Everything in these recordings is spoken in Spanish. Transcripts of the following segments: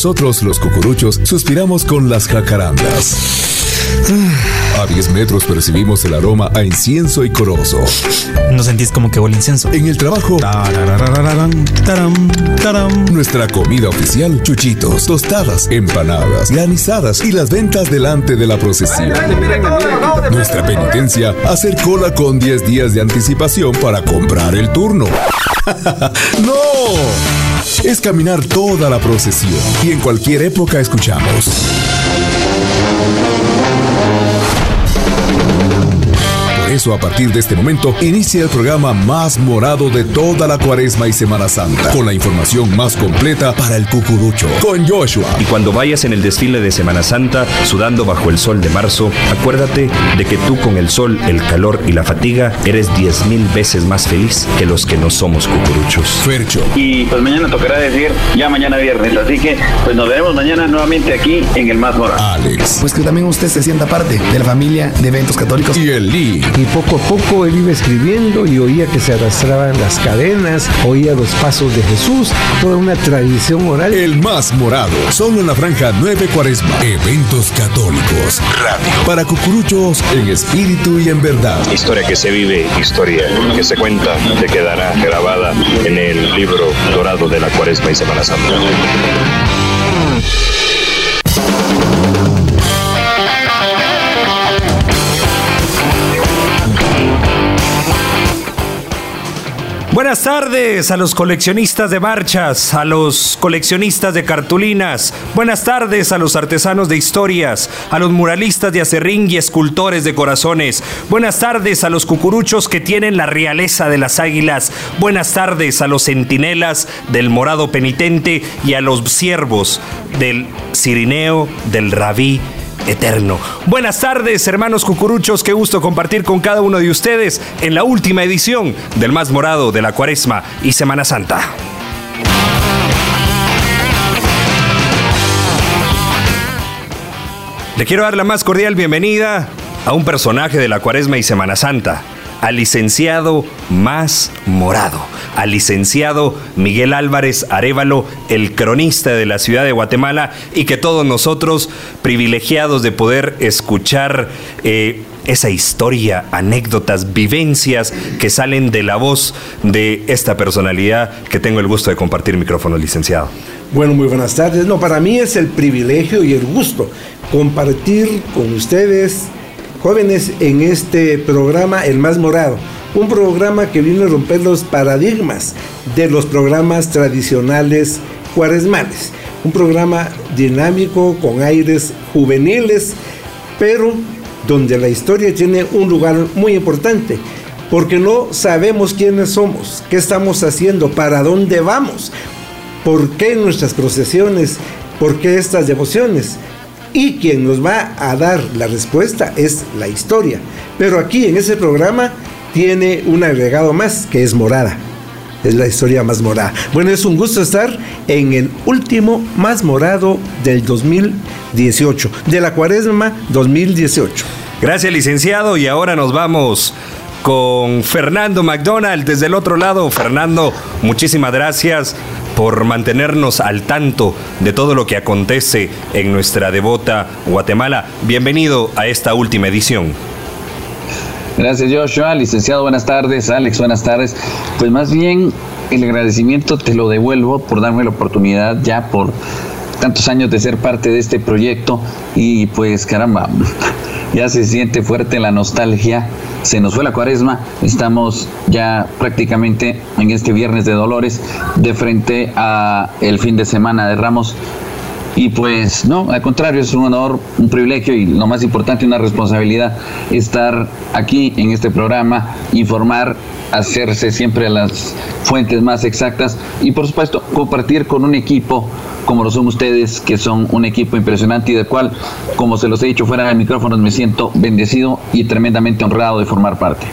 nosotros, los cucuruchos, suspiramos con las jacarandas. A 10 metros percibimos el aroma a incienso y corozo. ¿No sentís como que huele incienso? En el trabajo, nuestra comida oficial, chuchitos, tostadas, empanadas, granizadas y las ventas delante de la procesión. Nuestra penitencia, hacer cola con 10 días de anticipación para comprar el turno. ¡No! Es caminar toda la procesión y en cualquier época escuchamos. Por eso, a partir de este momento, inicia el programa más morado de toda la cuaresma y Semana Santa, con la información más completa para el cucurucho, con Joshua. Y cuando vayas en el desfile de Semana Santa, sudando bajo el sol de marzo, acuérdate de que tú con el sol, el calor y la fatiga, eres diez mil veces más feliz que los que no somos cucuruchos. Fercho. Y pues mañana tocará decir ya mañana viernes. Así que pues nos veremos mañana nuevamente aquí en el Más Morado. Alex. Pues que también usted se sienta parte de la familia de eventos católicos. Y el Lee. Y poco a poco él iba escribiendo y oía que se arrastraban las cadenas, oía los pasos de Jesús, toda una tradición oral. El más morado. Solo en la franja 9 cuaresma. Eventos católicos. Radio. Para cucuruchos en espíritu y en verdad. Historia que se vive, historia que se cuenta, te quedará grabada en el libro dorado de la Cuaresma y Semana Santa. Buenas tardes a los coleccionistas de marchas, a los coleccionistas de cartulinas. Buenas tardes a los artesanos de historias, a los muralistas de acerrín y escultores de corazones. Buenas tardes a los cucuruchos que tienen la realeza de las águilas. Buenas tardes a los centinelas del morado penitente y a los siervos del cirineo, del rabí eterno. Buenas tardes, hermanos cucuruchos, qué gusto compartir con cada uno de ustedes en la última edición del Más Morado de la Cuaresma y Semana Santa. Le quiero dar la más cordial bienvenida a un personaje de la Cuaresma y Semana Santa, al licenciado Más Morado, al licenciado Miguel Álvarez Arevalo, el cronista de la ciudad de Guatemala, y que todos nosotros, privilegiados de poder escuchar eh, esa historia, anécdotas, vivencias que salen de la voz de esta personalidad que tengo el gusto de compartir micrófono, licenciado. Bueno, muy buenas tardes. No, para mí es el privilegio y el gusto compartir con ustedes, jóvenes, en este programa El Más Morado. Un programa que viene a romper los paradigmas de los programas tradicionales cuaresmales. Un programa dinámico, con aires juveniles, pero donde la historia tiene un lugar muy importante, porque no sabemos quiénes somos, qué estamos haciendo, para dónde vamos, por qué nuestras procesiones, por qué estas devociones. Y quien nos va a dar la respuesta es la historia. Pero aquí en ese programa tiene un agregado más que es morada. Es la historia más morada. Bueno, es un gusto estar en el último más morado del 2018, de la cuaresma 2018. Gracias, licenciado. Y ahora nos vamos con Fernando McDonald desde el otro lado. Fernando, muchísimas gracias por mantenernos al tanto de todo lo que acontece en nuestra devota Guatemala. Bienvenido a esta última edición. Gracias Joshua, licenciado, buenas tardes, Alex, buenas tardes. Pues más bien el agradecimiento te lo devuelvo por darme la oportunidad ya por tantos años de ser parte de este proyecto y pues caramba, ya se siente fuerte la nostalgia. Se nos fue la cuaresma, estamos ya prácticamente en este viernes de Dolores de frente a el fin de semana de Ramos. Y pues no, al contrario, es un honor, un privilegio y lo más importante, una responsabilidad estar aquí en este programa, informar, hacerse siempre a las fuentes más exactas y por supuesto compartir con un equipo como lo son ustedes, que son un equipo impresionante y del cual, como se los he dicho fuera de micrófonos, me siento bendecido y tremendamente honrado de formar parte.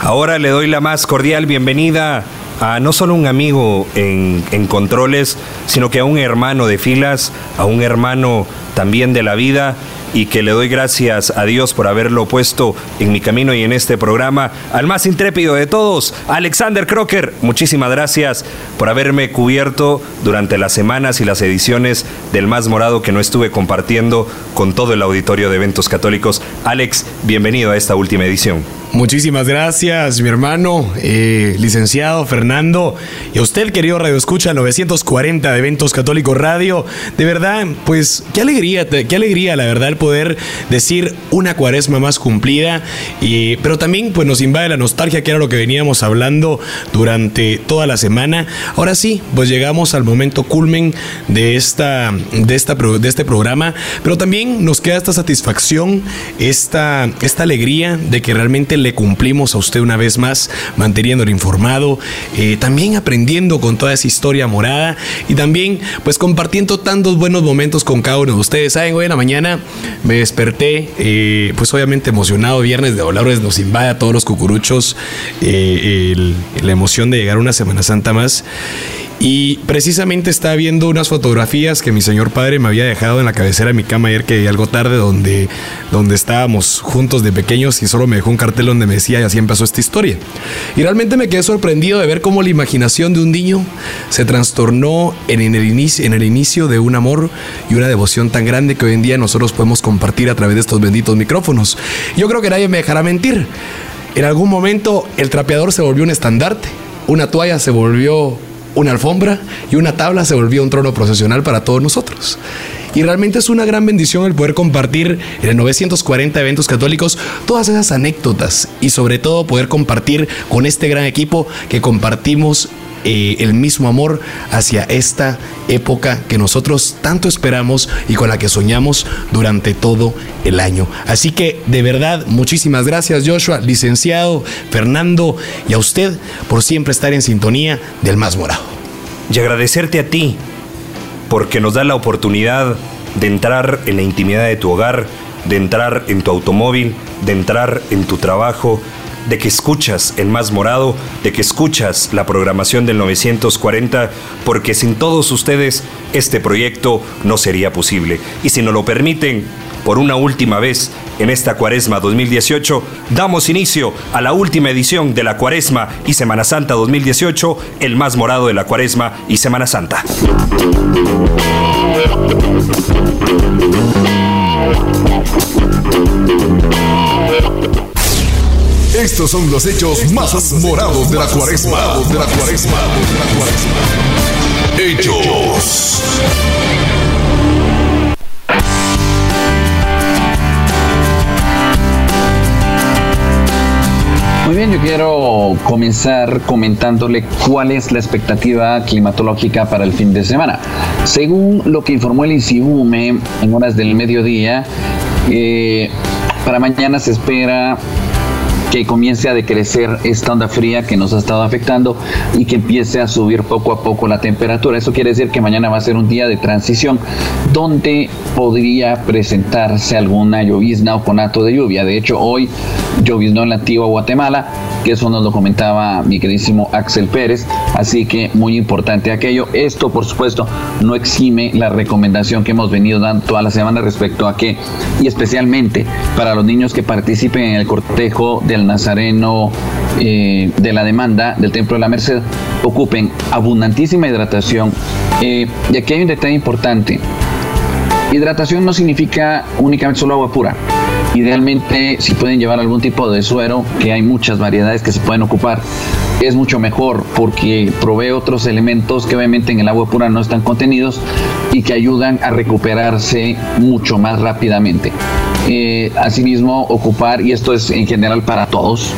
Ahora le doy la más cordial bienvenida a no solo un amigo en, en, controles, sino que a un hermano de filas, a un hermano también de la vida y que le doy gracias a Dios por haberlo puesto en mi camino y en este programa. Al más intrépido de todos, Alexander Crocker, muchísimas gracias por haberme cubierto durante las semanas y las ediciones del Más Morado que no estuve compartiendo con todo el auditorio de eventos católicos. Alex, bienvenido a esta última edición. Muchísimas gracias, mi hermano, eh, licenciado Fernando, y a usted, querido Radio Escucha 940 de Eventos Católicos Radio. De verdad, pues qué alegría, qué alegría, la verdad, el poder decir una cuaresma más cumplida, y, pero también pues nos invade la nostalgia, que era lo que veníamos hablando durante toda la semana. Ahora sí, pues llegamos al momento culmen de, esta, de, esta, de este programa, pero también nos queda esta satisfacción, esta, esta alegría de que realmente le cumplimos a usted una vez más, manteniéndolo informado, eh, también aprendiendo con toda esa historia morada y también pues compartiendo tantos buenos momentos con cada uno de ustedes. Saben, hoy en la mañana me desperté, eh, pues obviamente emocionado, viernes de Dolores nos invade a todos los cucuruchos eh, la emoción de llegar una Semana Santa más. Y precisamente estaba viendo unas fotografías que mi señor padre me había dejado en la cabecera de mi cama ayer que algo tarde donde, donde estábamos juntos de pequeños y solo me dejó un cartel donde me decía y así empezó esta historia. Y realmente me quedé sorprendido de ver cómo la imaginación de un niño se trastornó en el inicio, en el inicio de un amor y una devoción tan grande que hoy en día nosotros podemos compartir a través de estos benditos micrófonos. Yo creo que nadie me dejará mentir. En algún momento el trapeador se volvió un estandarte, una toalla se volvió una alfombra y una tabla se volvió un trono procesional para todos nosotros. Y realmente es una gran bendición el poder compartir en el 940 eventos católicos todas esas anécdotas y sobre todo poder compartir con este gran equipo que compartimos eh, el mismo amor hacia esta época que nosotros tanto esperamos y con la que soñamos durante todo el año. Así que de verdad, muchísimas gracias Joshua, licenciado, Fernando y a usted por siempre estar en sintonía del Más Morado. Y agradecerte a ti porque nos da la oportunidad de entrar en la intimidad de tu hogar, de entrar en tu automóvil, de entrar en tu trabajo, de que escuchas el más morado, de que escuchas la programación del 940, porque sin todos ustedes este proyecto no sería posible. Y si nos lo permiten, por una última vez en esta Cuaresma 2018, damos inicio a la última edición de la Cuaresma y Semana Santa 2018, el más morado de la Cuaresma y Semana Santa. Estos son los hechos más morados de la cuaresma. De la cuaresma. Hechos. Muy bien, yo quiero comenzar comentándole cuál es la expectativa climatológica para el fin de semana. Según lo que informó el INSIUME en horas del mediodía, eh, para mañana se espera que comience a decrecer esta onda fría que nos ha estado afectando y que empiece a subir poco a poco la temperatura. Eso quiere decir que mañana va a ser un día de transición donde podría presentarse alguna llovizna o conato de lluvia. De hecho, hoy lloviznó en la antigua Guatemala, que eso nos lo comentaba mi queridísimo Axel Pérez. Así que muy importante aquello. Esto, por supuesto, no exime la recomendación que hemos venido dando toda la semana respecto a que, y especialmente para los niños que participen en el cortejo de nazareno eh, de la demanda del Templo de la Merced ocupen abundantísima hidratación. Eh, y aquí hay un detalle importante. Hidratación no significa únicamente solo agua pura. Idealmente, si pueden llevar algún tipo de suero, que hay muchas variedades que se pueden ocupar, es mucho mejor porque provee otros elementos que obviamente en el agua pura no están contenidos y que ayudan a recuperarse mucho más rápidamente. Eh, asimismo, ocupar, y esto es en general para todos,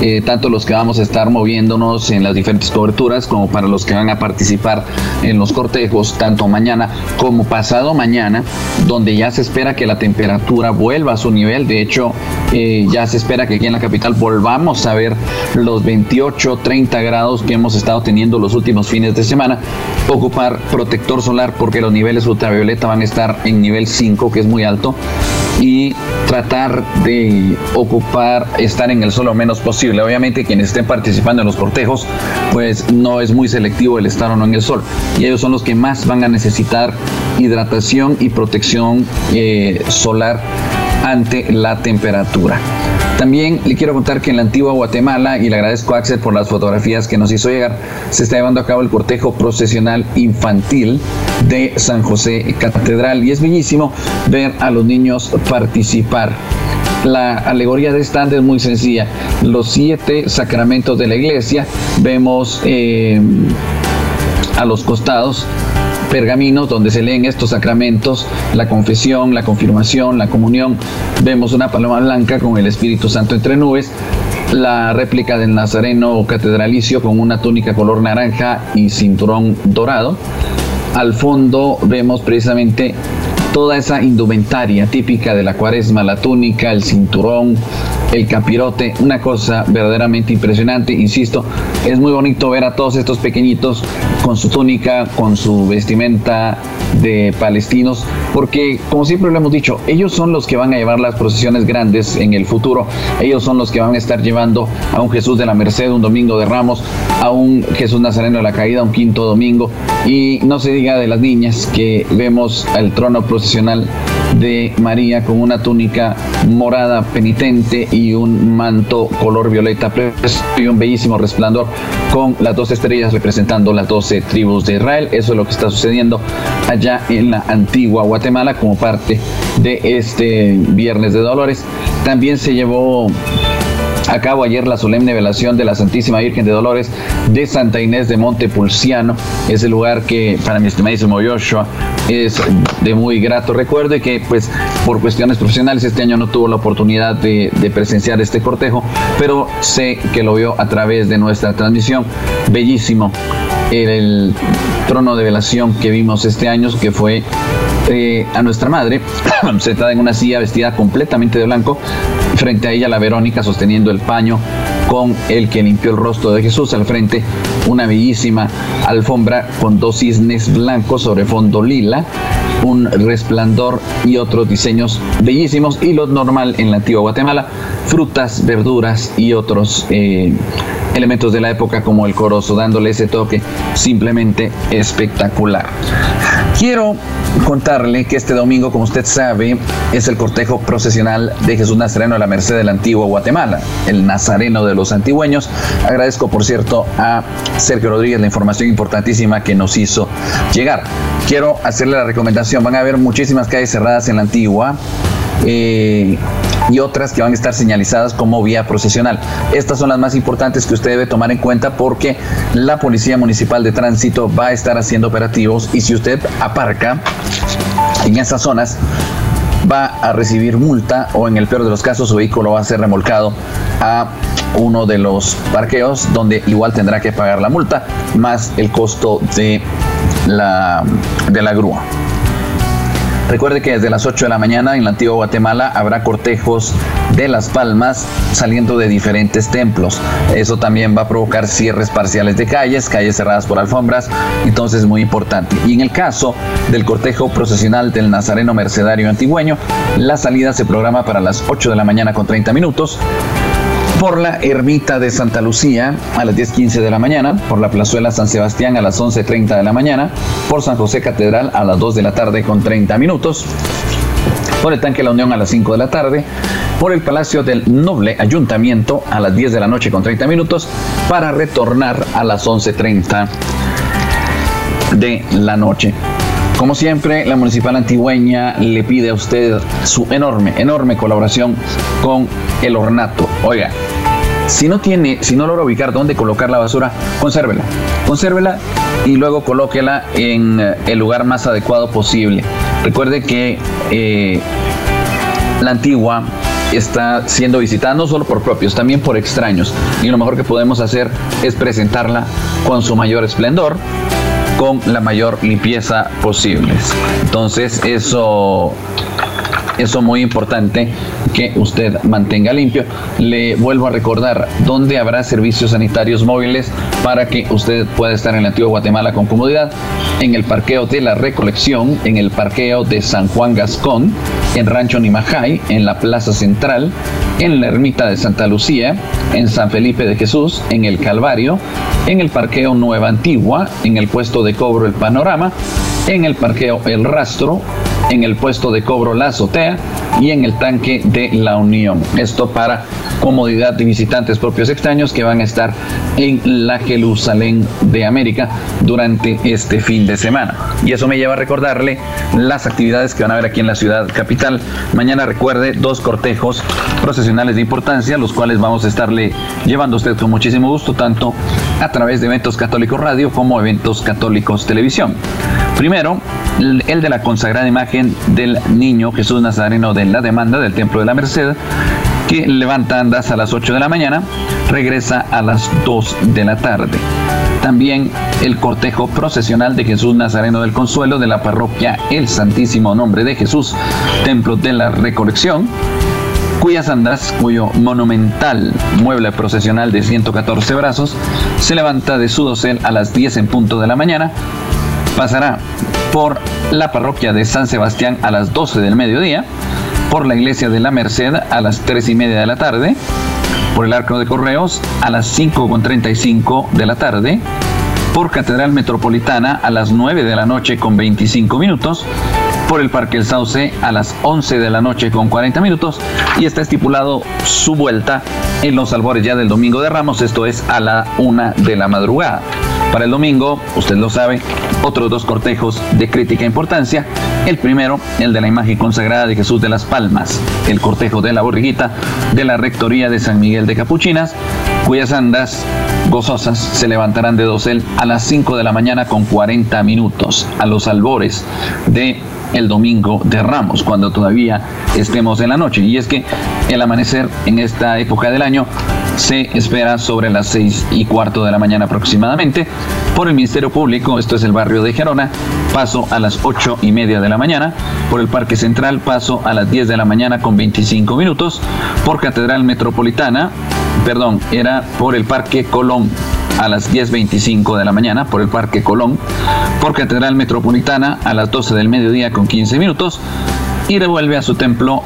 eh, tanto los que vamos a estar moviéndonos en las diferentes coberturas como para los que van a participar en los cortejos, tanto mañana como pasado mañana, donde ya se espera que la temperatura vuelva a su nivel. De hecho, eh, ya se espera que aquí en la capital volvamos a ver los 28, 30 grados que hemos estado teniendo los últimos fines de semana. Ocupar protector solar porque los niveles ultravioleta van a estar en nivel 5, que es muy alto y tratar de ocupar, estar en el sol lo menos posible. Obviamente quienes estén participando en los cortejos, pues no es muy selectivo el estar o no en el sol. Y ellos son los que más van a necesitar hidratación y protección eh, solar ante la temperatura. También le quiero contar que en la antigua Guatemala, y le agradezco a Axel por las fotografías que nos hizo llegar, se está llevando a cabo el cortejo procesional infantil de San José Catedral y es bellísimo ver a los niños participar. La alegoría de esta es muy sencilla. Los siete sacramentos de la iglesia, vemos eh, a los costados pergaminos donde se leen estos sacramentos, la confesión, la confirmación, la comunión. Vemos una paloma blanca con el Espíritu Santo entre nubes, la réplica del Nazareno catedralicio con una túnica color naranja y cinturón dorado. Al fondo vemos precisamente toda esa indumentaria típica de la cuaresma, la túnica, el cinturón, el capirote, una cosa verdaderamente impresionante, insisto, es muy bonito ver a todos estos pequeñitos con su túnica, con su vestimenta de palestinos, porque como siempre lo hemos dicho, ellos son los que van a llevar las procesiones grandes en el futuro, ellos son los que van a estar llevando a un Jesús de la Merced un domingo de Ramos, a un Jesús Nazareno de la Caída un quinto domingo, y no se diga de las niñas que vemos al trono procesional de María con una túnica morada penitente y un manto color violeta y un bellísimo resplandor con las dos estrellas representando las doce tribus de Israel. Eso es lo que está sucediendo allá en la antigua Guatemala como parte de este Viernes de Dolores. También se llevó a cabo ayer la solemne velación de la Santísima Virgen de Dolores de Santa Inés de Montepulciano, ese lugar que para mi estimadísimo Joshua es de muy grato recuerdo y que pues por cuestiones profesionales este año no tuvo la oportunidad de, presenciar este cortejo, pero sé que lo vio a través de nuestra transmisión. Bellísimo el trono de velación que vimos este año, que fue eh, a nuestra madre, sentada en una silla vestida completamente de blanco, frente a ella la Verónica sosteniendo el paño con el que limpió el rostro de Jesús al frente, una bellísima alfombra con dos cisnes blancos sobre fondo lila, un resplandor y otros diseños bellísimos y lo normal en la antigua Guatemala, frutas, verduras y otros eh, elementos de la época como el corozo, dándole ese toque simplemente espectacular. Quiero contarle que este domingo, como usted sabe, es el cortejo procesional de Jesús Nazareno a la Merced del Antiguo Guatemala, el Nazareno de los Antigüeños. Agradezco, por cierto, a Sergio Rodríguez la información importantísima que nos hizo llegar. Quiero hacerle la recomendación, van a haber muchísimas calles cerradas en la Antigua. Eh, y otras que van a estar señalizadas como vía procesional. Estas son las más importantes que usted debe tomar en cuenta porque la Policía Municipal de Tránsito va a estar haciendo operativos y si usted aparca en esas zonas, va a recibir multa o en el peor de los casos su vehículo va a ser remolcado a uno de los parqueos donde igual tendrá que pagar la multa más el costo de la, de la grúa. Recuerde que desde las 8 de la mañana en la antigua Guatemala habrá cortejos de Las Palmas saliendo de diferentes templos. Eso también va a provocar cierres parciales de calles, calles cerradas por alfombras, entonces es muy importante. Y en el caso del cortejo procesional del Nazareno Mercedario Antigüeño, la salida se programa para las 8 de la mañana con 30 minutos por la ermita de Santa Lucía a las 10.15 de la mañana, por la plazuela San Sebastián a las 11.30 de la mañana, por San José Catedral a las 2 de la tarde con 30 minutos, por el tanque La Unión a las 5 de la tarde, por el Palacio del Noble Ayuntamiento a las 10 de la noche con 30 minutos, para retornar a las 11.30 de la noche. Como siempre, la Municipal Antigüeña le pide a usted su enorme, enorme colaboración con el ornato. Oiga, si no tiene, si no logra ubicar dónde colocar la basura, consérvela. Consérvela y luego colóquela en eh, el lugar más adecuado posible. Recuerde que eh, la antigua está siendo visitada no solo por propios, también por extraños. Y lo mejor que podemos hacer es presentarla con su mayor esplendor, con la mayor limpieza posible. Entonces, eso eso muy importante que usted mantenga limpio. Le vuelvo a recordar dónde habrá servicios sanitarios móviles para que usted pueda estar en la antigua Guatemala con comodidad. En el parqueo de la Recolección, en el parqueo de San Juan Gascón, en Rancho Nimajay, en la Plaza Central, en la Ermita de Santa Lucía, en San Felipe de Jesús, en el Calvario, en el parqueo Nueva Antigua, en el puesto de cobro El Panorama, en el parqueo El Rastro, en el puesto de cobro La Azotea y en el tanque de La Unión. Esto para comodidad de visitantes propios extraños que van a estar en la Jerusalén de América durante este fin de semana. Y eso me lleva a recordarle las actividades que van a haber aquí en la ciudad capital. Mañana recuerde dos cortejos procesionales de importancia, los cuales vamos a estarle llevando a usted con muchísimo gusto, tanto a través de Eventos Católicos Radio como Eventos Católicos Televisión. Primero, el de la consagrada imagen del niño Jesús Nazareno de la demanda del Templo de la Merced, que levanta andas a las 8 de la mañana, regresa a las 2 de la tarde. También el cortejo procesional de Jesús Nazareno del Consuelo de la parroquia El Santísimo Nombre de Jesús, Templo de la Recolección, cuyas andas, cuyo monumental mueble procesional de 114 brazos, se levanta de su dosel a las 10 en punto de la mañana, pasará por la parroquia de San Sebastián a las 12 del mediodía, por la iglesia de la Merced a las 3 y media de la tarde, por el arco de correos a las 5.35 de la tarde, por Catedral Metropolitana a las 9 de la noche con 25 minutos, por el Parque El Sauce a las 11 de la noche con 40 minutos y está estipulado su vuelta en los albores ya del domingo de Ramos, esto es a la 1 de la madrugada. Para el domingo, usted lo sabe, otros dos cortejos de crítica importancia. El primero, el de la imagen consagrada de Jesús de las Palmas, el cortejo de la borriguita de la Rectoría de San Miguel de Capuchinas, cuyas andas gozosas se levantarán de dosel a las 5 de la mañana con 40 minutos, a los albores de el domingo de Ramos, cuando todavía estemos en la noche. Y es que el amanecer en esta época del año se espera sobre las seis y cuarto de la mañana aproximadamente. Por el Ministerio Público, esto es el barrio de Gerona, paso a las ocho y media de la mañana. Por el Parque Central, paso a las 10 de la mañana con 25 minutos. Por Catedral Metropolitana, perdón, era por el Parque Colón a las 10.25 de la mañana por el Parque Colón, por Catedral Metropolitana a las 12 del mediodía con 15 minutos y devuelve a su templo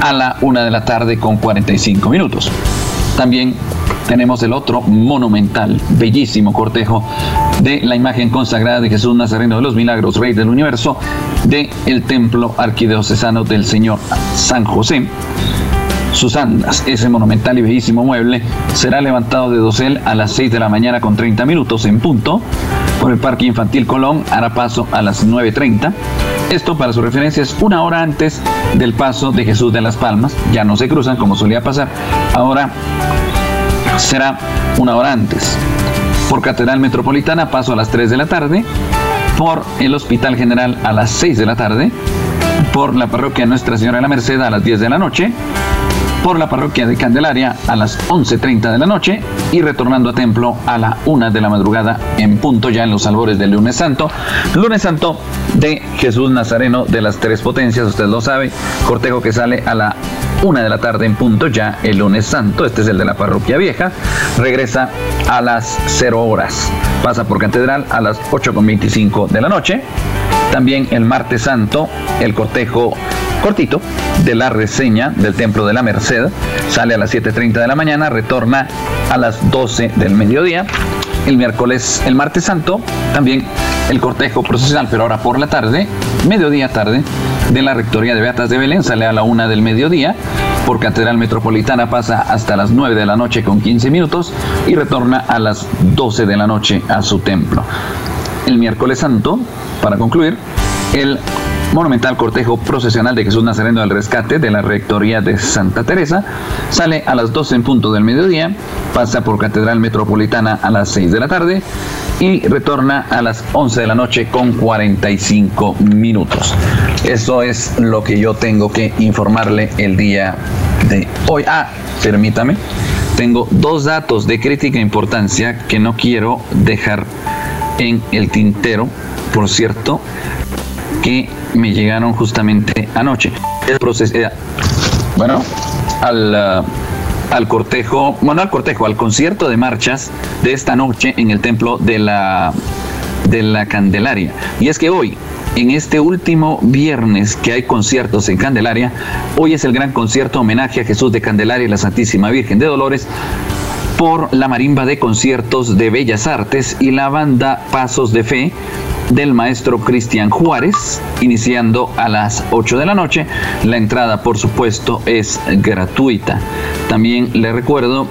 a la 1 de la tarde con 45 minutos. También tenemos el otro monumental, bellísimo cortejo de la imagen consagrada de Jesús Nazareno de los Milagros, Rey del Universo, de el Templo Arquidiocesano del Señor San José. Sus andas, ese monumental y bellísimo mueble, será levantado de dosel a las 6 de la mañana con 30 minutos en punto. Por el Parque Infantil Colón hará paso a las 9.30. Esto, para su referencia, es una hora antes del paso de Jesús de las Palmas. Ya no se cruzan como solía pasar. Ahora será una hora antes. Por Catedral Metropolitana paso a las 3 de la tarde. Por el Hospital General a las 6 de la tarde. Por la Parroquia Nuestra Señora de la Merced a las 10 de la noche por la parroquia de Candelaria a las 11.30 de la noche y retornando a templo a la 1 de la madrugada en punto ya en los albores del lunes santo. Lunes santo de Jesús Nazareno de las Tres Potencias, usted lo sabe, cortejo que sale a la 1 de la tarde en punto ya el lunes santo, este es el de la parroquia vieja, regresa a las 0 horas, pasa por catedral a las 8.25 de la noche. También el martes santo, el cortejo cortito de la reseña del Templo de la Merced. Sale a las 7.30 de la mañana, retorna a las 12 del mediodía. El miércoles, el martes santo, también el cortejo procesional, pero ahora por la tarde, mediodía tarde, de la Rectoría de Beatas de Belén, sale a la 1 del mediodía. Por Catedral Metropolitana pasa hasta las 9 de la noche con 15 minutos y retorna a las 12 de la noche a su templo. El miércoles santo, para concluir, el monumental cortejo procesional de Jesús Nazareno del Rescate de la Rectoría de Santa Teresa. Sale a las 12 en punto del mediodía, pasa por Catedral Metropolitana a las 6 de la tarde y retorna a las 11 de la noche con 45 minutos. Eso es lo que yo tengo que informarle el día de hoy. Ah, permítame. Tengo dos datos de crítica importancia que no quiero dejar en el tintero. Por cierto, que me llegaron justamente anoche. El proceso, eh, bueno, al, uh, al cortejo, bueno, al cortejo, al concierto de marchas de esta noche en el templo de la, de la Candelaria. Y es que hoy, en este último viernes que hay conciertos en Candelaria, hoy es el gran concierto homenaje a Jesús de Candelaria y la Santísima Virgen de Dolores por la marimba de conciertos de Bellas Artes y la banda Pasos de Fe del maestro Cristian Juárez, iniciando a las 8 de la noche. La entrada, por supuesto, es gratuita. También le recuerdo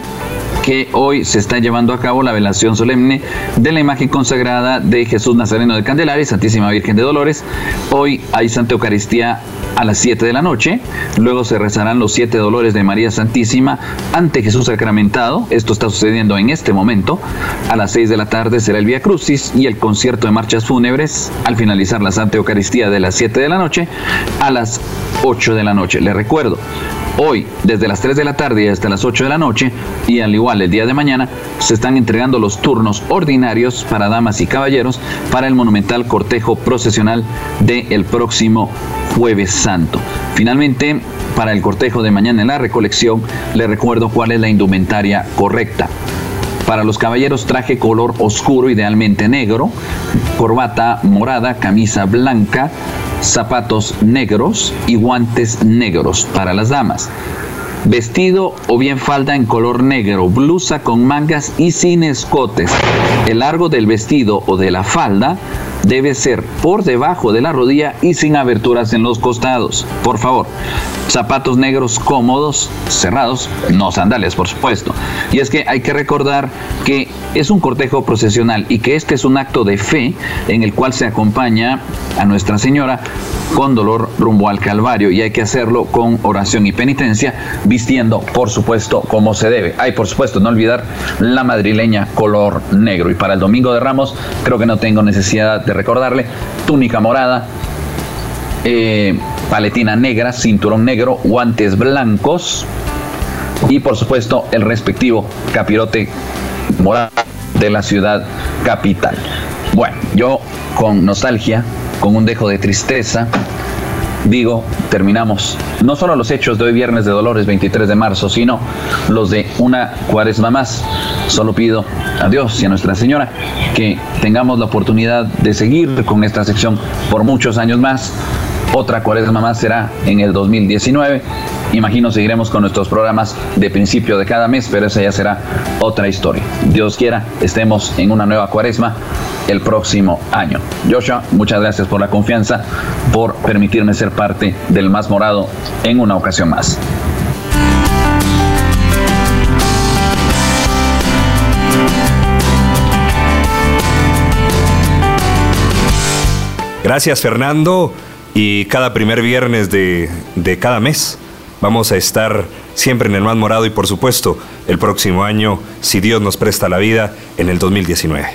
que hoy se está llevando a cabo la velación solemne de la imagen consagrada de Jesús Nazareno de Candelaria Santísima Virgen de Dolores. Hoy hay Santa Eucaristía a las 7 de la noche. Luego se rezarán los siete dolores de María Santísima ante Jesús sacramentado. Esto está sucediendo en este momento. A las 6 de la tarde será el Vía Crucis y el concierto de marchas fúnebres. Al finalizar la Santa Eucaristía de las 7 de la noche a las 8 de la noche. Le recuerdo, Hoy, desde las 3 de la tarde hasta las 8 de la noche, y al igual el día de mañana, se están entregando los turnos ordinarios para damas y caballeros para el monumental cortejo procesional del próximo jueves santo. Finalmente, para el cortejo de mañana en la recolección, le recuerdo cuál es la indumentaria correcta. Para los caballeros traje color oscuro, idealmente negro, corbata morada, camisa blanca, zapatos negros y guantes negros para las damas. Vestido o bien falda en color negro, blusa con mangas y sin escotes. El largo del vestido o de la falda debe ser por debajo de la rodilla y sin aberturas en los costados. Por favor, zapatos negros cómodos, cerrados, no sandalias, por supuesto. Y es que hay que recordar que es un cortejo procesional y que este es un acto de fe en el cual se acompaña a Nuestra Señora con dolor rumbo al Calvario y hay que hacerlo con oración y penitencia, vistiendo, por supuesto, como se debe. Hay, por supuesto, no olvidar la madrileña color negro. Y para el Domingo de Ramos, creo que no tengo necesidad de recordarle, túnica morada, eh, paletina negra, cinturón negro, guantes blancos y por supuesto el respectivo capirote morado de la ciudad capital. Bueno, yo con nostalgia, con un dejo de tristeza, digo, terminamos no solo los hechos de hoy viernes de Dolores 23 de marzo, sino los de una cuaresma más. Solo pido a Dios y a Nuestra Señora que tengamos la oportunidad de seguir con esta sección por muchos años más. Otra cuaresma más será en el 2019. Imagino seguiremos con nuestros programas de principio de cada mes, pero esa ya será otra historia. Dios quiera, estemos en una nueva cuaresma el próximo año. Joshua, muchas gracias por la confianza, por permitirme ser parte del Más Morado en una ocasión más. Gracias Fernando y cada primer viernes de, de, cada mes vamos a estar siempre en el Más Morado y por supuesto el próximo año, si Dios nos presta la vida, en el 2019.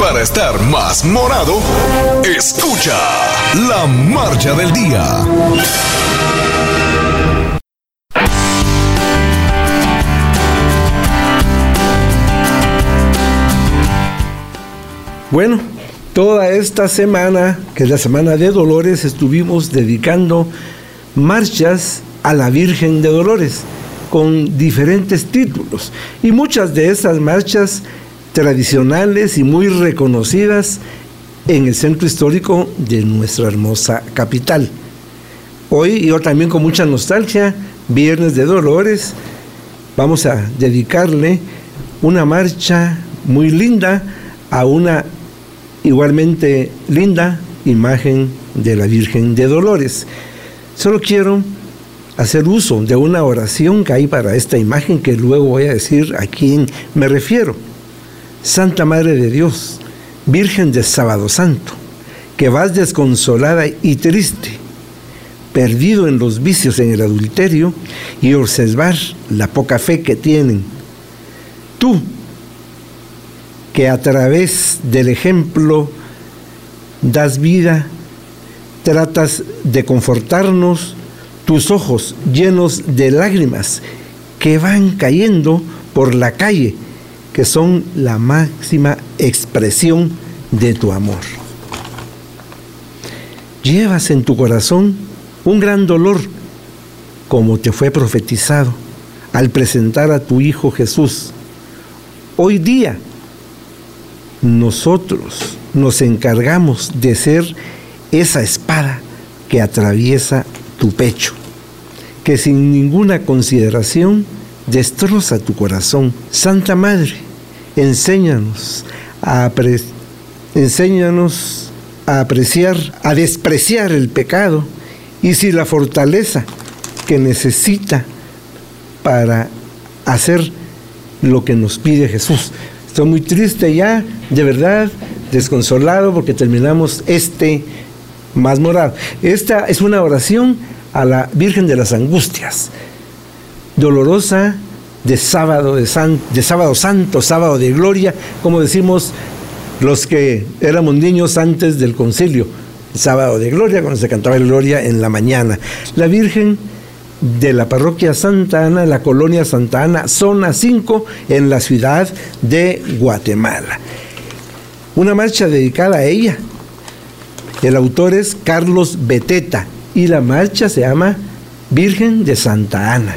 Para estar más morado, escucha la marcha del día. Bueno, toda esta semana, que es la semana de Dolores, estuvimos dedicando marchas a la Virgen de Dolores con diferentes títulos. Y muchas de esas marchas tradicionales y muy reconocidas en el centro histórico de nuestra hermosa capital. Hoy, yo también con mucha nostalgia, Viernes de Dolores, vamos a dedicarle una marcha muy linda a una igualmente linda imagen de la Virgen de Dolores. Solo quiero hacer uso de una oración que hay para esta imagen que luego voy a decir a quién me refiero. Santa Madre de Dios, Virgen de Sábado Santo, que vas desconsolada y triste, perdido en los vicios en el adulterio y observar la poca fe que tienen. Tú, que a través del ejemplo das vida, tratas de confortarnos, tus ojos llenos de lágrimas que van cayendo por la calle que son la máxima expresión de tu amor. Llevas en tu corazón un gran dolor, como te fue profetizado al presentar a tu Hijo Jesús. Hoy día nosotros nos encargamos de ser esa espada que atraviesa tu pecho, que sin ninguna consideración destroza tu corazón. Santa Madre, enséñanos a, enséñanos a apreciar, a despreciar el pecado y si la fortaleza que necesita para hacer lo que nos pide Jesús. Estoy muy triste ya, de verdad, desconsolado porque terminamos este más morado. Esta es una oración a la Virgen de las Angustias, dolorosa de sábado, de, de sábado santo, sábado de gloria, como decimos los que éramos niños antes del concilio, sábado de gloria, cuando se cantaba el gloria en la mañana. La Virgen de la parroquia Santa Ana, la colonia Santa Ana, zona 5, en la ciudad de Guatemala. Una marcha dedicada a ella. El autor es Carlos Beteta y la marcha se llama Virgen de Santa Ana.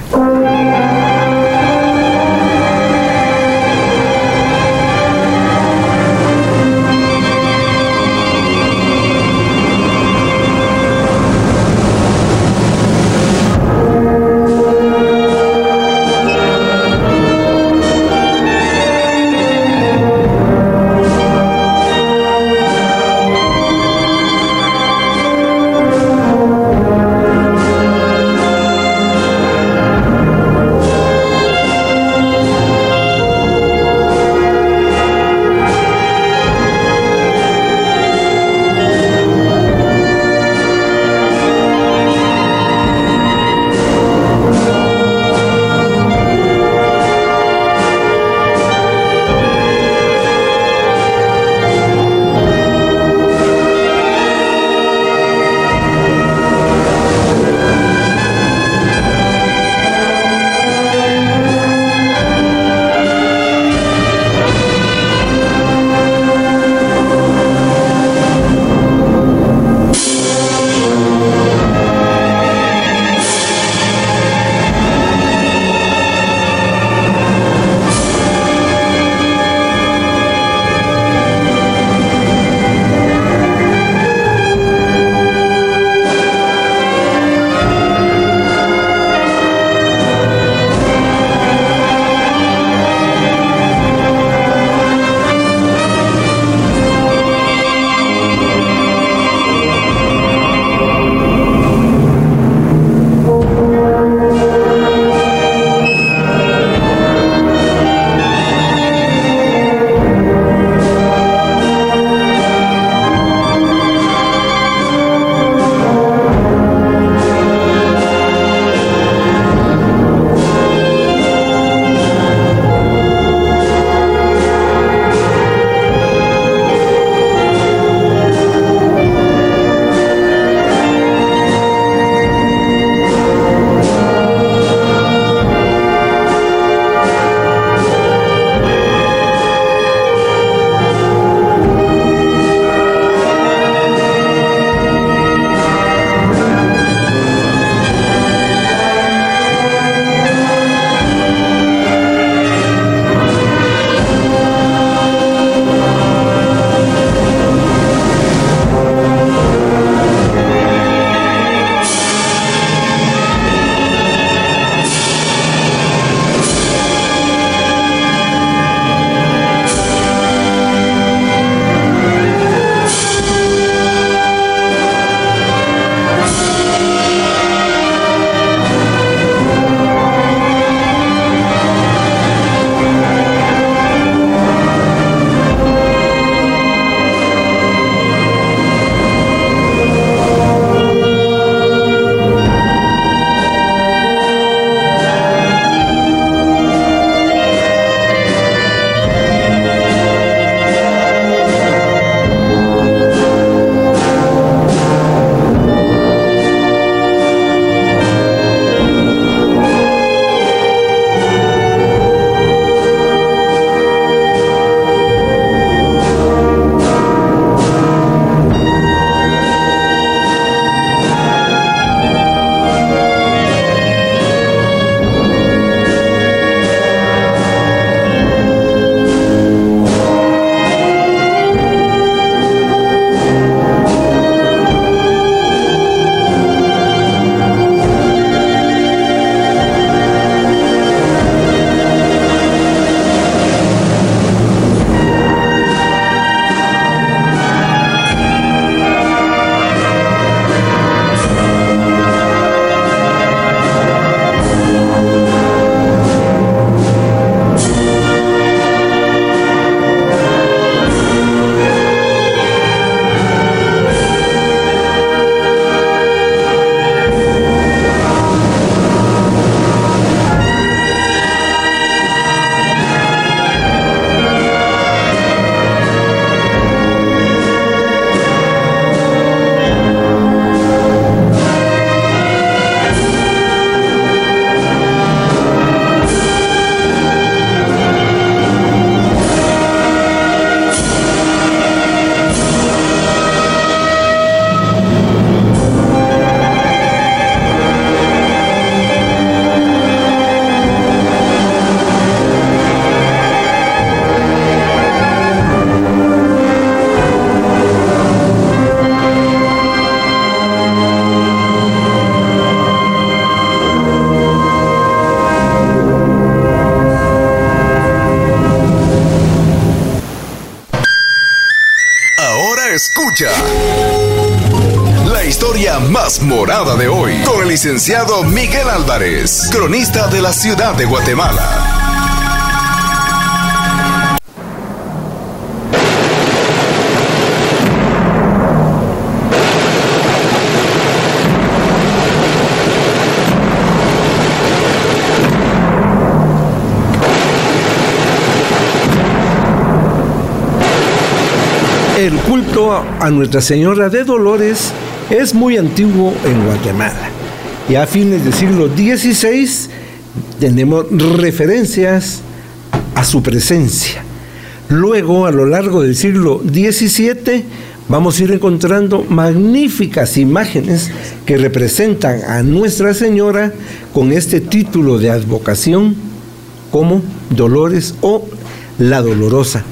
Licenciado Miguel Álvarez, cronista de la ciudad de Guatemala. El culto a Nuestra Señora de Dolores es muy antiguo en Guatemala. Y a fines del siglo XVI tenemos referencias a su presencia. Luego, a lo largo del siglo XVII, vamos a ir encontrando magníficas imágenes que representan a Nuestra Señora con este título de advocación como Dolores o la Dolorosa.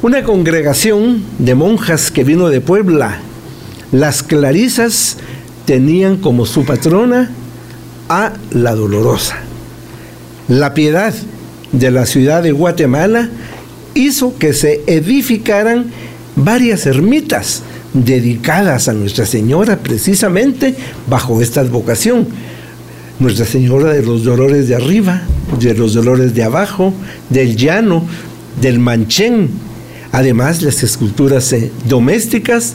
Una congregación de monjas que vino de Puebla, las clarisas, tenían como su patrona a la Dolorosa. La piedad de la ciudad de Guatemala hizo que se edificaran varias ermitas dedicadas a Nuestra Señora precisamente bajo esta advocación. Nuestra Señora de los dolores de arriba, de los dolores de abajo, del llano, del manchén, Además, las esculturas eh, domésticas,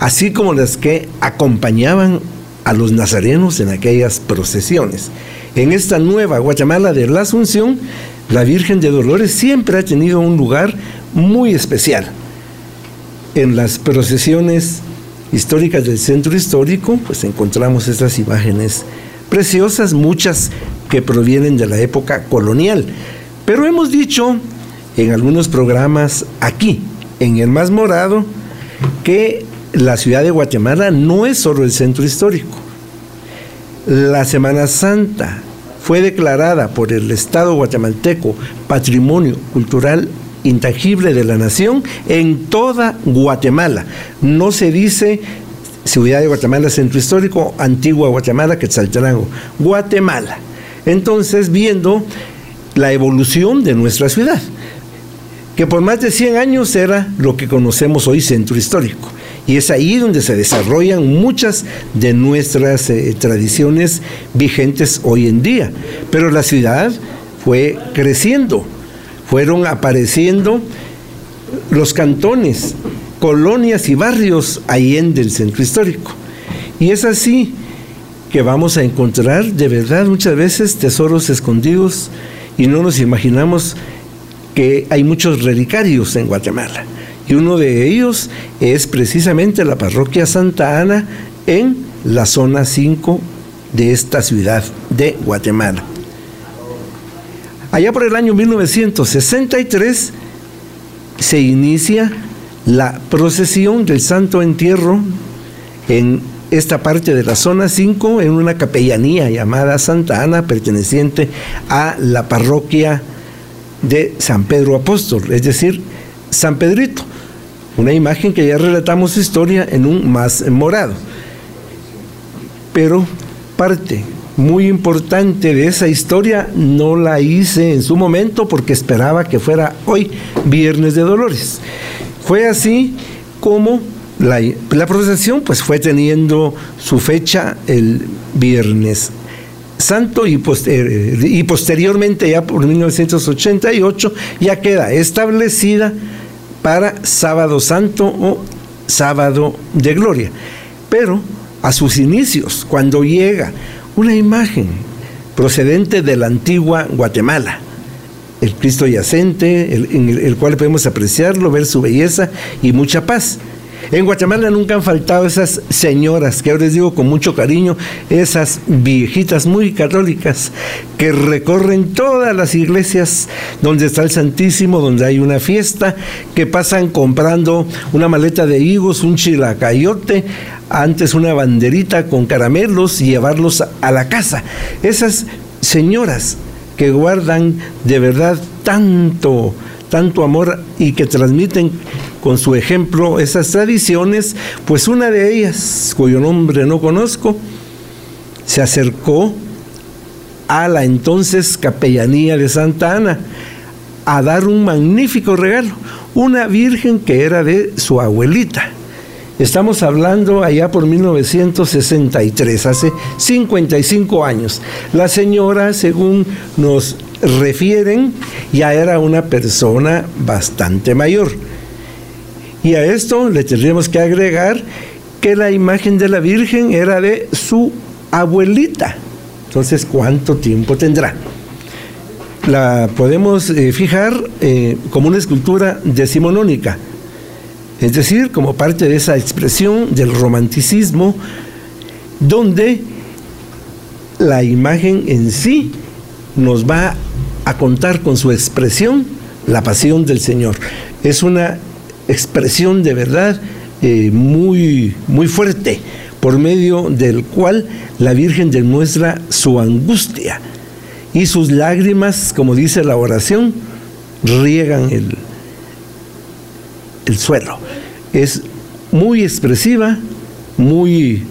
así como las que acompañaban a los nazarenos en aquellas procesiones. En esta nueva Guatemala de la Asunción, la Virgen de Dolores siempre ha tenido un lugar muy especial. En las procesiones históricas del centro histórico, pues encontramos estas imágenes preciosas, muchas que provienen de la época colonial. Pero hemos dicho en algunos programas aquí, en el más morado, que la ciudad de Guatemala no es solo el centro histórico. La Semana Santa fue declarada por el Estado guatemalteco Patrimonio Cultural Intangible de la Nación en toda Guatemala. No se dice Ciudad de Guatemala, Centro Histórico, Antigua Guatemala, Quetzaltenango, Guatemala. Entonces, viendo la evolución de nuestra ciudad que por más de 100 años era lo que conocemos hoy centro histórico. Y es ahí donde se desarrollan muchas de nuestras eh, tradiciones vigentes hoy en día. Pero la ciudad fue creciendo, fueron apareciendo los cantones, colonias y barrios ahí en el centro histórico. Y es así que vamos a encontrar de verdad muchas veces tesoros escondidos y no nos imaginamos que hay muchos relicarios en Guatemala. Y uno de ellos es precisamente la parroquia Santa Ana en la zona 5 de esta ciudad de Guatemala. Allá por el año 1963 se inicia la procesión del Santo Entierro en esta parte de la zona 5 en una capellanía llamada Santa Ana perteneciente a la parroquia de San Pedro Apóstol, es decir, San Pedrito, una imagen que ya relatamos historia en un más morado. Pero parte muy importante de esa historia no la hice en su momento porque esperaba que fuera hoy, Viernes de Dolores. Fue así como la, la procesión pues fue teniendo su fecha el viernes Santo y, y posteriormente ya por 1988 ya queda establecida para sábado santo o sábado de gloria. Pero a sus inicios, cuando llega una imagen procedente de la antigua Guatemala, el Cristo yacente, en el cual podemos apreciarlo, ver su belleza y mucha paz. En Guatemala nunca han faltado esas señoras, que ahora les digo con mucho cariño, esas viejitas muy católicas que recorren todas las iglesias donde está el Santísimo, donde hay una fiesta, que pasan comprando una maleta de higos, un chilacayote, antes una banderita con caramelos y llevarlos a la casa. Esas señoras que guardan de verdad tanto, tanto amor y que transmiten con su ejemplo esas tradiciones, pues una de ellas, cuyo nombre no conozco, se acercó a la entonces capellanía de Santa Ana a dar un magnífico regalo, una virgen que era de su abuelita. Estamos hablando allá por 1963, hace 55 años. La señora, según nos refieren, ya era una persona bastante mayor. Y a esto le tendríamos que agregar que la imagen de la Virgen era de su abuelita. Entonces, ¿cuánto tiempo tendrá? La podemos eh, fijar eh, como una escultura decimonónica es decir, como parte de esa expresión del romanticismo, donde la imagen en sí nos va a contar con su expresión la pasión del Señor. Es una expresión de verdad eh, muy, muy fuerte, por medio del cual la Virgen demuestra su angustia y sus lágrimas, como dice la oración, riegan el, el suelo. Es muy expresiva, muy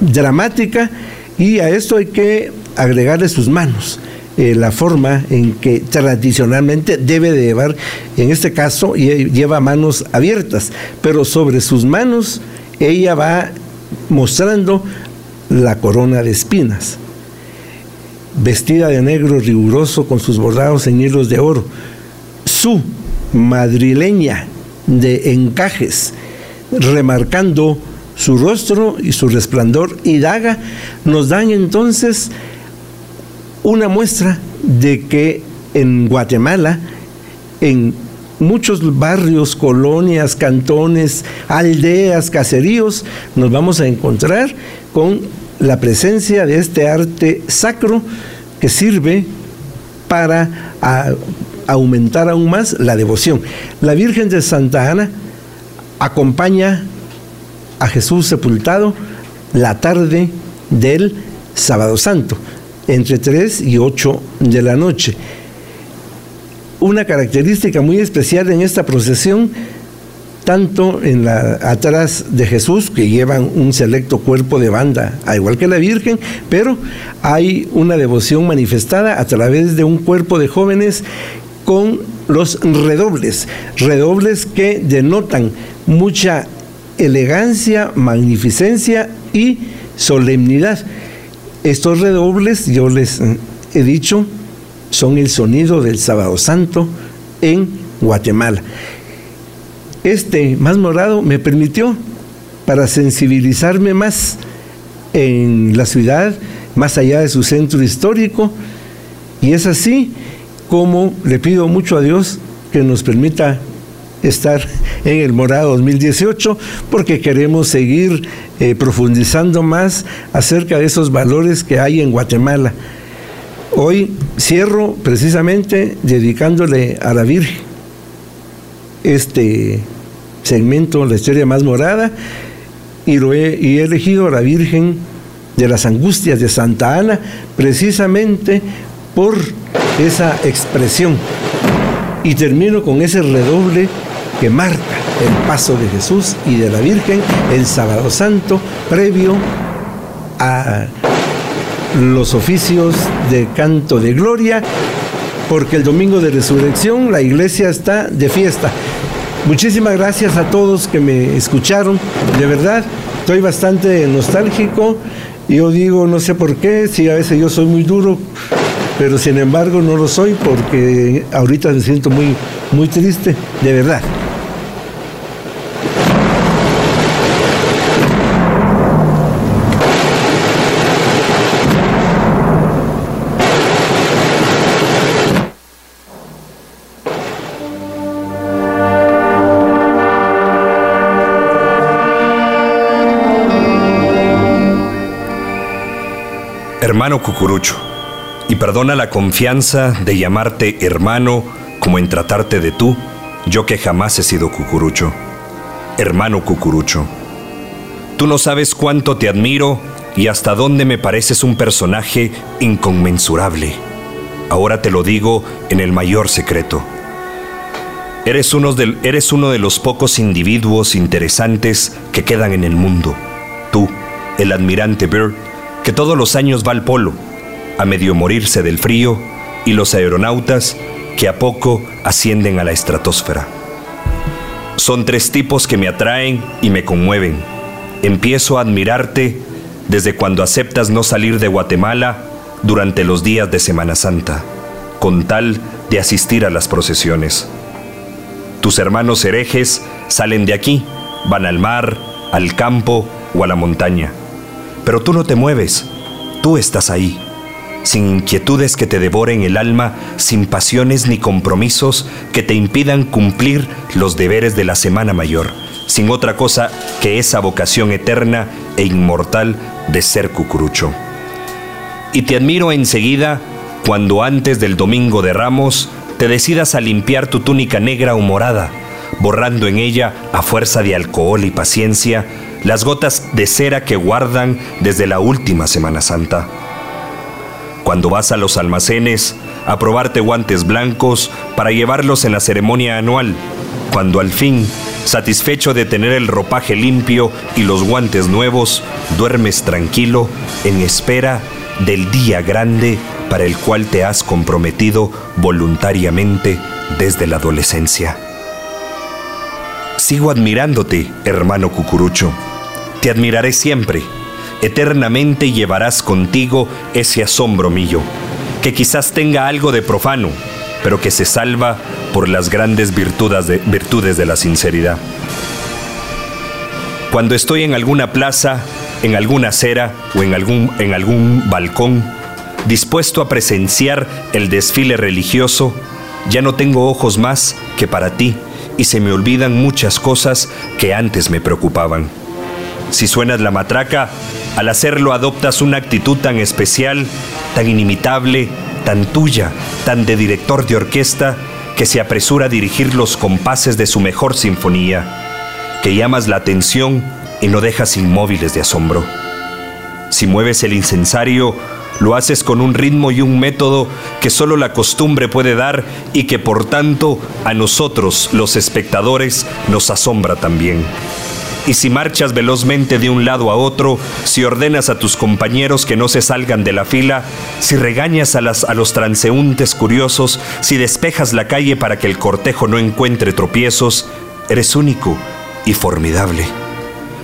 dramática y a esto hay que agregarle sus manos. Eh, la forma en que tradicionalmente debe de llevar, en este caso lleva manos abiertas, pero sobre sus manos ella va mostrando la corona de espinas, vestida de negro riguroso con sus bordados en hilos de oro. Su madrileña de encajes, remarcando su rostro y su resplandor y daga, nos dan entonces una muestra de que en Guatemala, en muchos barrios, colonias, cantones, aldeas, caseríos, nos vamos a encontrar con la presencia de este arte sacro que sirve para aumentar aún más la devoción. La Virgen de Santa Ana acompaña a Jesús sepultado la tarde del sábado santo, entre 3 y 8 de la noche. Una característica muy especial en esta procesión, tanto en la atrás de Jesús, que llevan un selecto cuerpo de banda, al igual que la Virgen, pero hay una devoción manifestada a través de un cuerpo de jóvenes con los redobles, redobles que denotan mucha elegancia, magnificencia y solemnidad. Estos redobles, yo les he dicho, son el sonido del sábado santo en Guatemala. Este más morado me permitió para sensibilizarme más en la ciudad, más allá de su centro histórico, y es así como le pido mucho a Dios que nos permita estar en el Morado 2018 porque queremos seguir eh, profundizando más acerca de esos valores que hay en Guatemala. Hoy cierro precisamente dedicándole a la Virgen este segmento, la historia más morada, y, he elegido a la Virgen de las Angustias de Santa Ana precisamente por esa expresión. Y termino con ese redoble que marca el paso de Jesús y de la Virgen el sábado santo previo a los oficios de canto de gloria, porque el domingo de resurrección la iglesia está de fiesta. Muchísimas gracias a todos que me escucharon, de verdad, estoy bastante nostálgico. Yo digo, no sé por qué, si a veces yo soy muy duro, pero sin embargo no lo soy porque ahorita me siento muy, muy triste, de verdad. Hermano Cucurucho y perdona la confianza de llamarte hermano como en tratarte de tú, yo que jamás he sido cucurucho. Hermano cucurucho, tú no sabes cuánto te admiro y hasta dónde me pareces un personaje inconmensurable. Ahora te lo digo en el mayor secreto. Eres uno, de, los pocos individuos interesantes que quedan en el mundo. Tú, el admirante Bird, que todos los años va al polo a medio morirse del frío, y los aeronautas que a poco ascienden a la estratosfera. Son tres tipos que me atraen y me conmueven. Empiezo a admirarte desde cuando aceptas no salir de Guatemala durante los días de Semana Santa, con tal de asistir a las procesiones. Tus hermanos herejes salen de aquí, van al mar, al campo o a la montaña. Pero tú no te mueves, tú estás ahí, sin inquietudes que te devoren el alma, sin pasiones ni compromisos que te impidan cumplir los deberes de la Semana Mayor, sin otra cosa que esa vocación eterna e inmortal de ser cucurucho. Y te admiro enseguida cuando antes del Domingo de Ramos te decidas a limpiar tu túnica negra o morada, borrando en ella, a fuerza de alcohol y paciencia, las gotas de cera que guardan desde la última Semana Santa. Cuando vas a los almacenes a probarte guantes blancos para llevarlos en la ceremonia anual, cuando al fin, satisfecho de tener el ropaje limpio y los guantes nuevos, duermes tranquilo en espera del día grande para el cual te has comprometido voluntariamente desde la adolescencia. Sigo admirándote, hermano Cucurucho. Te admiraré siempre. Eternamente llevarás contigo ese asombro mío, que quizás tenga algo de profano, pero que se salva por las grandes virtudes de, la sinceridad. Cuando estoy en alguna plaza, en alguna acera o en algún balcón, dispuesto a presenciar el desfile religioso, ya no tengo ojos más que para ti y se me olvidan muchas cosas que antes me preocupaban. Si suenas la matraca, al hacerlo adoptas una actitud tan especial, tan inimitable, tan tuya, tan de director de orquesta, que se apresura a dirigir los compases de su mejor sinfonía, que llamas la atención y no dejas inmóviles de asombro. Si mueves el incensario, lo haces con un ritmo y un método que solo la costumbre puede dar y que por tanto a nosotros, los espectadores, nos asombra también. Y si marchas velozmente de un lado a otro, si ordenas a tus compañeros que no se salgan de la fila, si regañas a, las, a los transeúntes curiosos, si despejas la calle para que el cortejo no encuentre tropiezos, eres único y formidable.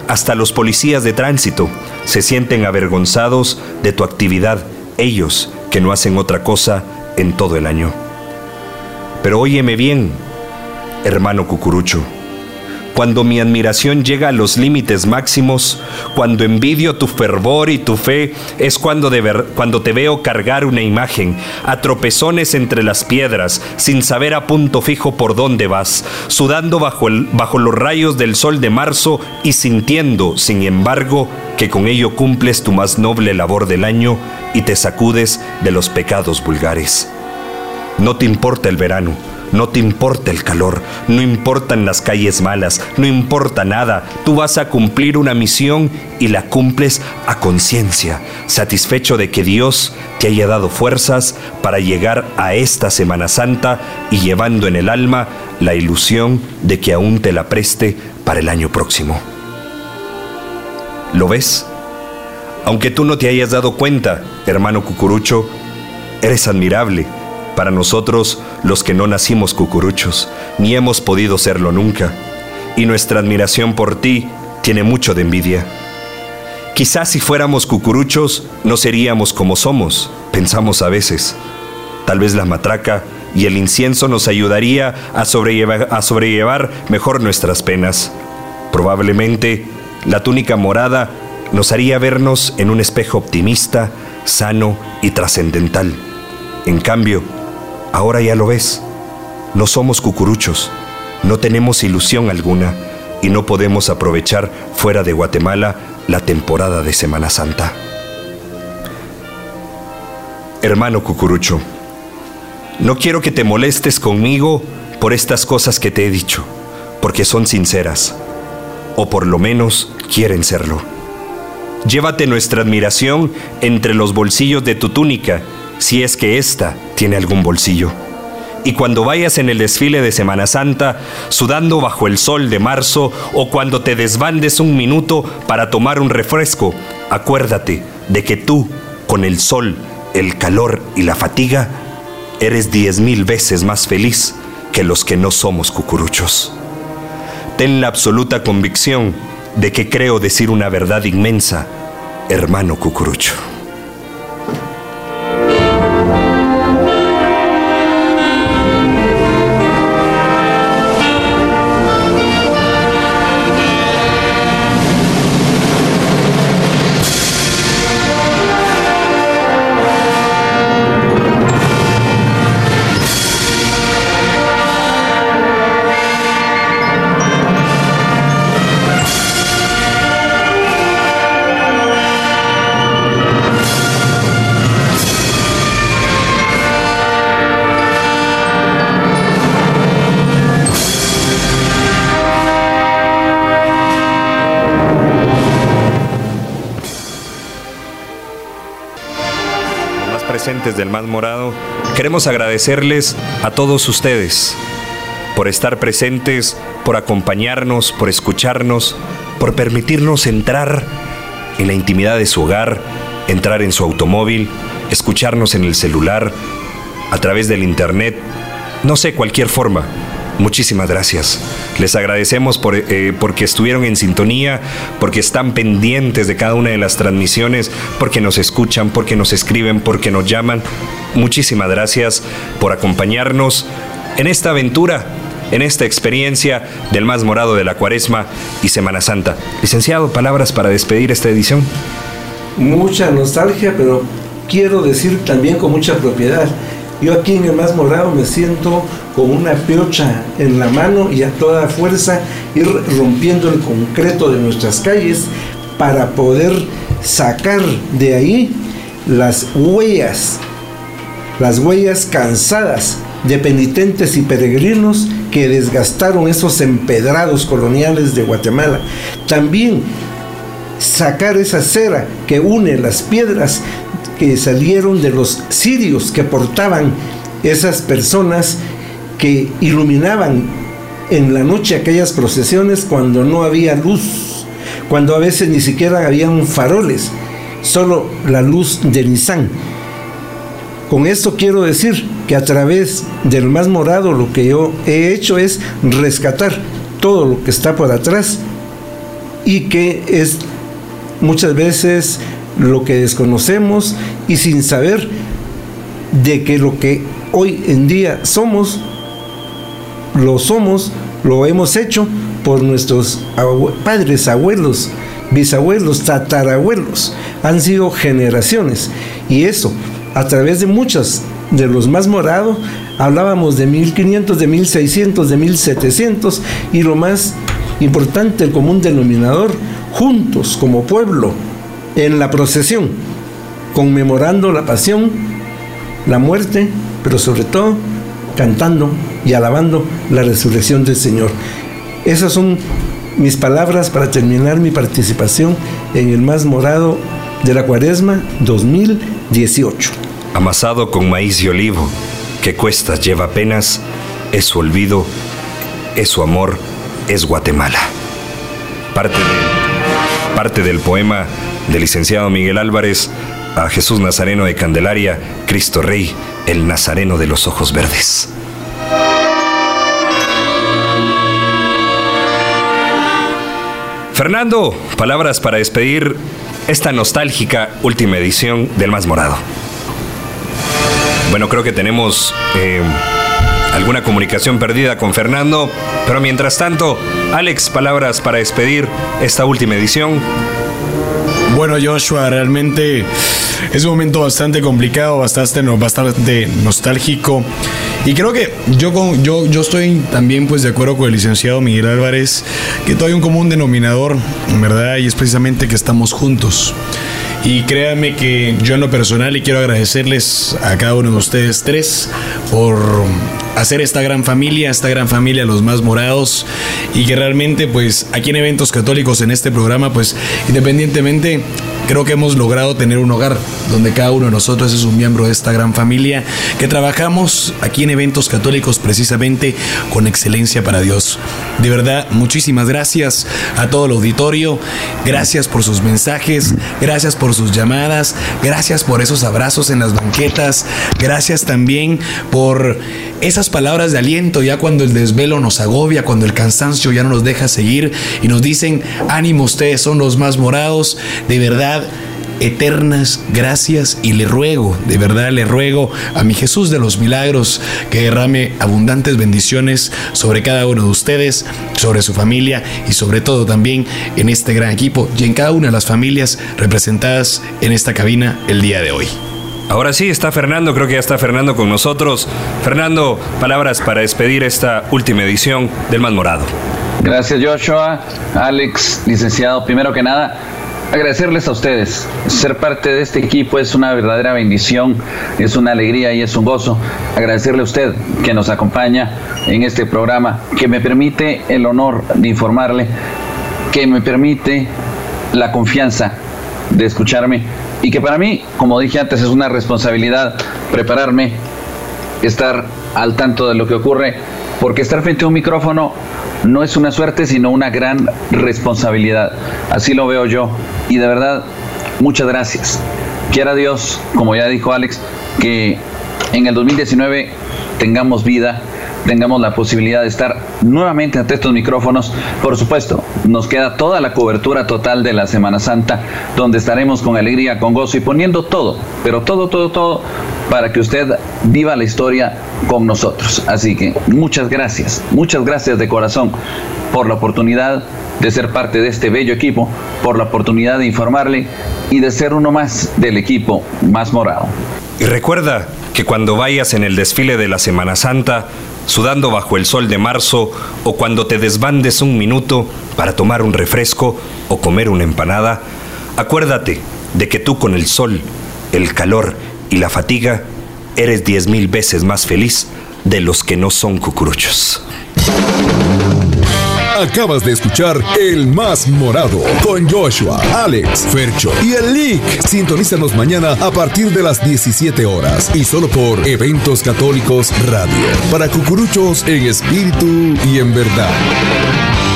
Hasta los policías de tránsito se sienten avergonzados de tu actividad, ellos que no hacen otra cosa en todo el año. Pero óyeme bien, hermano Cucurucho cuando mi admiración llega a los límites máximos, cuando envidio tu fervor y tu fe, es cuando, te veo cargar una imagen, a tropezones entre las piedras, sin saber a punto fijo por dónde vas, sudando bajo los rayos del sol de marzo y sintiendo, sin embargo, que con ello cumples tu más noble labor del año y te sacudes de los pecados vulgares. No te importa el verano no te importa el calor, no importan las calles malas, no importa nada. Tú vas a cumplir una misión y la cumples a conciencia, satisfecho de que Dios te haya dado fuerzas para llegar a esta Semana Santa y llevando en el alma la ilusión de que aún te la preste para el año próximo. ¿Lo ves? Aunque tú no te hayas dado cuenta, hermano Cucurucho, eres admirable para nosotros, los que no nacimos cucuruchos, ni hemos podido serlo nunca, y nuestra admiración por ti tiene mucho de envidia. Quizás si fuéramos cucuruchos no seríamos como somos, pensamos a veces. Tal vez la matraca y el incienso nos ayudaría a sobrellevar, a sobrellevar mejor nuestras penas. Probablemente la túnica morada nos haría vernos en un espejo optimista, sano y trascendental. En cambio, Ahora ya lo ves, no somos cucuruchos, no tenemos ilusión alguna y no podemos aprovechar fuera de Guatemala la temporada de Semana Santa. Hermano cucurucho, no quiero que te molestes conmigo por estas cosas que te he dicho, porque son sinceras, o por lo menos quieren serlo. Llévate nuestra admiración entre los bolsillos de tu túnica si es que ésta tiene algún bolsillo. Y cuando vayas en el desfile de Semana Santa, sudando bajo el sol de marzo, o cuando te desbandes un minuto para tomar un refresco, acuérdate de que tú, con el sol, el calor y la fatiga, eres diez mil veces más feliz que los que no somos cucuruchos. Ten la absoluta convicción de que creo decir una verdad inmensa, hermano cucurucho. Presentes del Más Morado, queremos agradecerles a todos ustedes por estar presentes, por acompañarnos, por escucharnos, por permitirnos entrar en la intimidad de su hogar, entrar en su automóvil, escucharnos en el celular, a través del internet, no sé, cualquier forma. Muchísimas gracias. Les agradecemos por, eh, porque estuvieron en sintonía, porque están pendientes de cada una de las transmisiones, porque nos escuchan, porque nos escriben, porque nos llaman. Muchísimas gracias por acompañarnos en esta aventura, en esta experiencia del más morado de la cuaresma y Semana Santa. Licenciado, palabras para despedir esta edición. Mucha nostalgia, pero quiero decir también con mucha propiedad yo aquí en el más morado me siento con una piocha en la mano y a toda fuerza ir rompiendo el concreto de nuestras calles para poder sacar de ahí las huellas, las huellas cansadas de penitentes y peregrinos que desgastaron esos empedrados coloniales de Guatemala. También sacar esa cera que une las piedras que salieron de los sirios que portaban esas personas que iluminaban en la noche aquellas procesiones cuando no había luz, cuando a veces ni siquiera habían faroles, solo la luz de Nissan. Con esto quiero decir que a través del más morado lo que yo he hecho es rescatar todo lo que está por atrás y que es muchas veces lo que desconocemos y sin saber de que lo que hoy en día somos, lo somos, lo hemos hecho por nuestros padres, abuelos, bisabuelos, tatarabuelos. Han sido generaciones. Y eso, a través de muchas de los más morados, hablábamos de 1500, de 1600, de 1700 y lo más importante, el común denominador, juntos como pueblo, en la procesión, conmemorando la pasión, la muerte, pero sobre todo cantando y alabando la resurrección del Señor. Esas son mis palabras para terminar mi participación en el más morado de la cuaresma 2018. Amasado con maíz y olivo, que cuestas lleva apenas, es su olvido, es su amor, es Guatemala. Parte, de, parte del poema del licenciado Miguel Álvarez a Jesús Nazareno de Candelaria, Cristo Rey, el Nazareno de los Ojos Verdes. Fernando, palabras para despedir esta nostálgica última edición del Más Morado. Bueno, creo que tenemos eh, alguna comunicación perdida con Fernando, pero mientras tanto, Alex, palabras para despedir esta última edición. Bueno, Joshua, realmente es un momento bastante complicado, bastante, bastante nostálgico. Y creo que yo, yo, yo estoy también pues de acuerdo con el licenciado Miguel Álvarez, que todo hay un común denominador, ¿verdad? Y es precisamente que estamos juntos. Y créanme que yo en lo personal y quiero agradecerles a cada uno de ustedes tres por hacer esta gran familia, esta gran familia, los más morados, y que realmente pues aquí en eventos católicos en este programa pues independientemente creo que hemos logrado tener un hogar donde cada uno de nosotros es un miembro de esta gran familia que trabajamos aquí en eventos católicos precisamente con excelencia para Dios. De verdad, muchísimas gracias a todo el auditorio. Gracias por sus mensajes, gracias por sus llamadas, gracias por esos abrazos en las banquetas, gracias también por esas palabras de aliento ya cuando el desvelo nos agobia, cuando el cansancio ya no nos deja seguir y nos dicen, ánimo, ustedes son los más morados. De verdad, eternas gracias y le ruego, de verdad le ruego a mi Jesús de los milagros que derrame abundantes bendiciones sobre cada uno de ustedes, sobre su familia y sobre todo también en este gran equipo y en cada una de las familias representadas en esta cabina el día de hoy. Ahora sí, está Fernando, creo que ya está Fernando con nosotros. Fernando, palabras para despedir esta última edición del Más Morado. Gracias Joshua, Alex, licenciado. Primero que nada, agradecerles a ustedes. Ser parte de este equipo es una verdadera bendición, es una alegría y es un gozo. Agradecerle a usted que nos acompaña en este programa, que me permite el honor de informarle, que me permite la confianza de escucharme y que para mí, como dije antes, es una responsabilidad prepararme, estar al tanto de lo que ocurre, porque estar frente a un micrófono no es una suerte, sino una gran responsabilidad. Así lo veo yo. Y de verdad, muchas gracias. Quiera Dios, como ya dijo Alex, que en el 2019 tengamos vida, tengamos la posibilidad de estar nuevamente ante estos micrófonos. Por supuesto, nos queda toda la cobertura total de la Semana Santa, donde estaremos con alegría, con gozo y poniendo todo, pero todo, todo, todo, para que usted viva la historia con nosotros. Así que muchas gracias, muchas gracias de corazón por la oportunidad de ser parte de este bello equipo, por la oportunidad de informarle y de ser uno más del equipo más morado. Y recuerda que cuando vayas en el desfile de la Semana Santa, sudando bajo el sol de marzo, o cuando te desbandes un minuto para tomar un refresco o comer una empanada, acuérdate de que tú con el sol, el calor y la fatiga eres diez mil veces más feliz de los que no son cucuruchos. Acabas de escuchar El Más Morado con Joshua, Alex, Fercho y el Lick. Sintonízanos mañana a partir de las 17 horas y solo por Eventos Católicos Radio. Para cucuruchos en espíritu y en verdad.